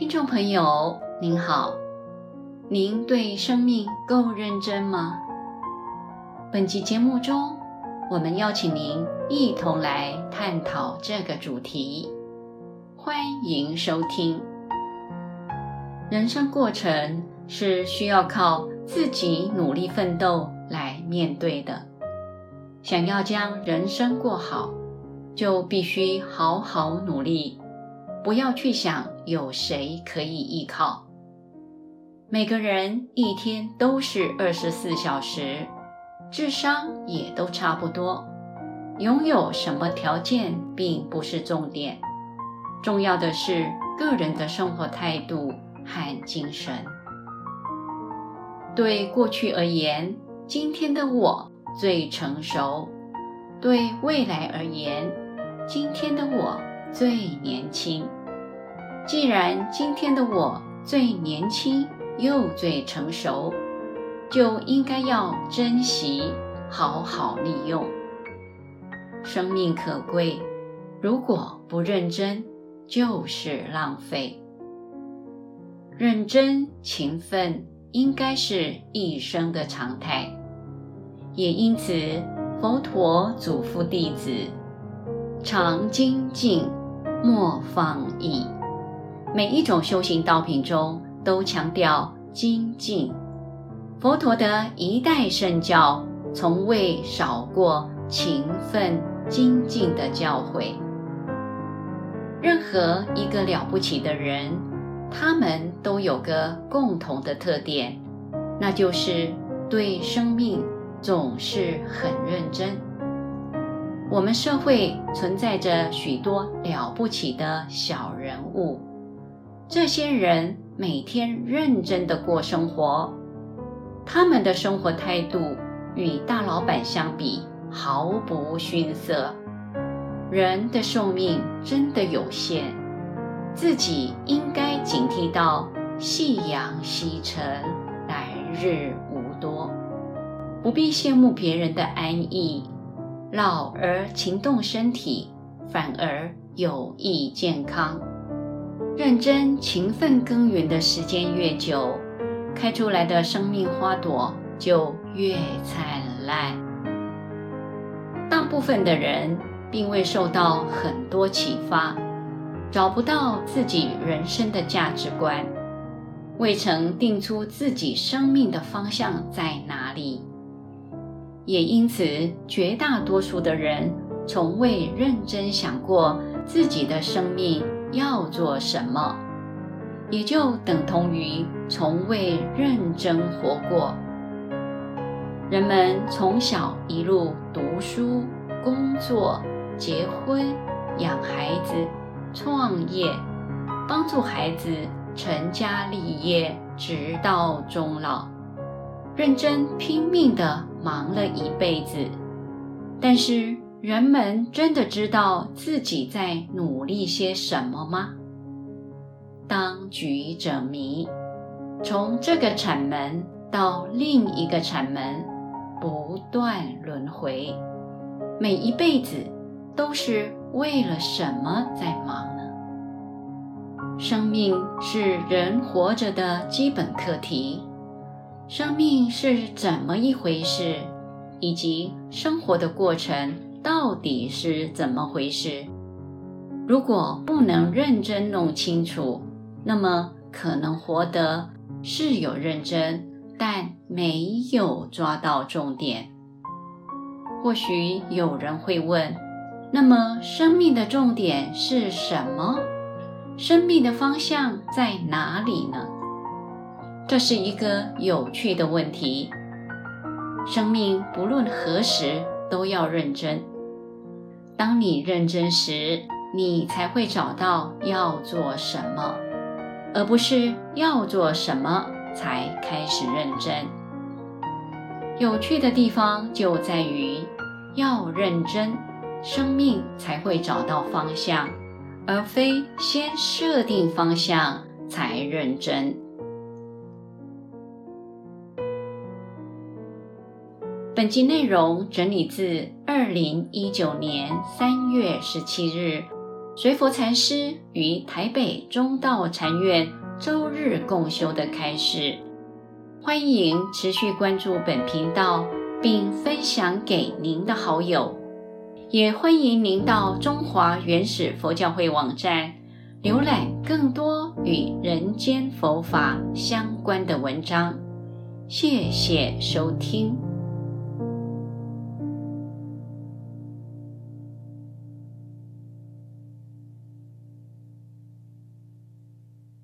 听众朋友您好，您对生命够认真吗？本集节目中，我们邀请您一同来探讨这个主题，欢迎收听。人生过程是需要靠自己努力奋斗来面对的，想要将人生过好，就必须好好努力。不要去想有谁可以依靠。每个人一天都是二十四小时，智商也都差不多。拥有什么条件并不是重点，重要的是个人的生活态度和精神。对过去而言，今天的我最成熟；对未来而言，今天的我。最年轻。既然今天的我最年轻又最成熟，就应该要珍惜，好好利用。生命可贵，如果不认真，就是浪费。认真勤奋应该是一生的常态，也因此，佛陀嘱咐弟子：常精进。莫放逸。每一种修行道品中都强调精进。佛陀的一代圣教从未少过勤奋精进的教诲。任何一个了不起的人，他们都有个共同的特点，那就是对生命总是很认真。我们社会存在着许多了不起的小人物，这些人每天认真的过生活，他们的生活态度与大老板相比毫不逊色。人的寿命真的有限，自己应该警惕到夕阳西沉，来日无多，不必羡慕别人的安逸。老而勤动身体，反而有益健康。认真勤奋耕耘的时间越久，开出来的生命花朵就越灿烂。大部分的人并未受到很多启发，找不到自己人生的价值观，未曾定出自己生命的方向在哪里。也因此，绝大多数的人从未认真想过自己的生命要做什么，也就等同于从未认真活过。人们从小一路读书、工作、结婚、养孩子、创业，帮助孩子成家立业，直到终老。认真拼命地忙了一辈子，但是人们真的知道自己在努力些什么吗？当局者迷，从这个产门到另一个产门，不断轮回，每一辈子都是为了什么在忙呢？生命是人活着的基本课题。生命是怎么一回事，以及生活的过程到底是怎么回事？如果不能认真弄清楚，那么可能活得是有认真，但没有抓到重点。或许有人会问：那么生命的重点是什么？生命的方向在哪里呢？这是一个有趣的问题。生命不论何时都要认真。当你认真时，你才会找到要做什么，而不是要做什么才开始认真。有趣的地方就在于，要认真，生命才会找到方向，而非先设定方向才认真。本集内容整理自二零一九年三月十七日，随佛禅师于台北中道禅院周日共修的开示。欢迎持续关注本频道，并分享给您的好友。也欢迎您到中华原始佛教会网站浏览更多与人间佛法相关的文章。谢谢收听。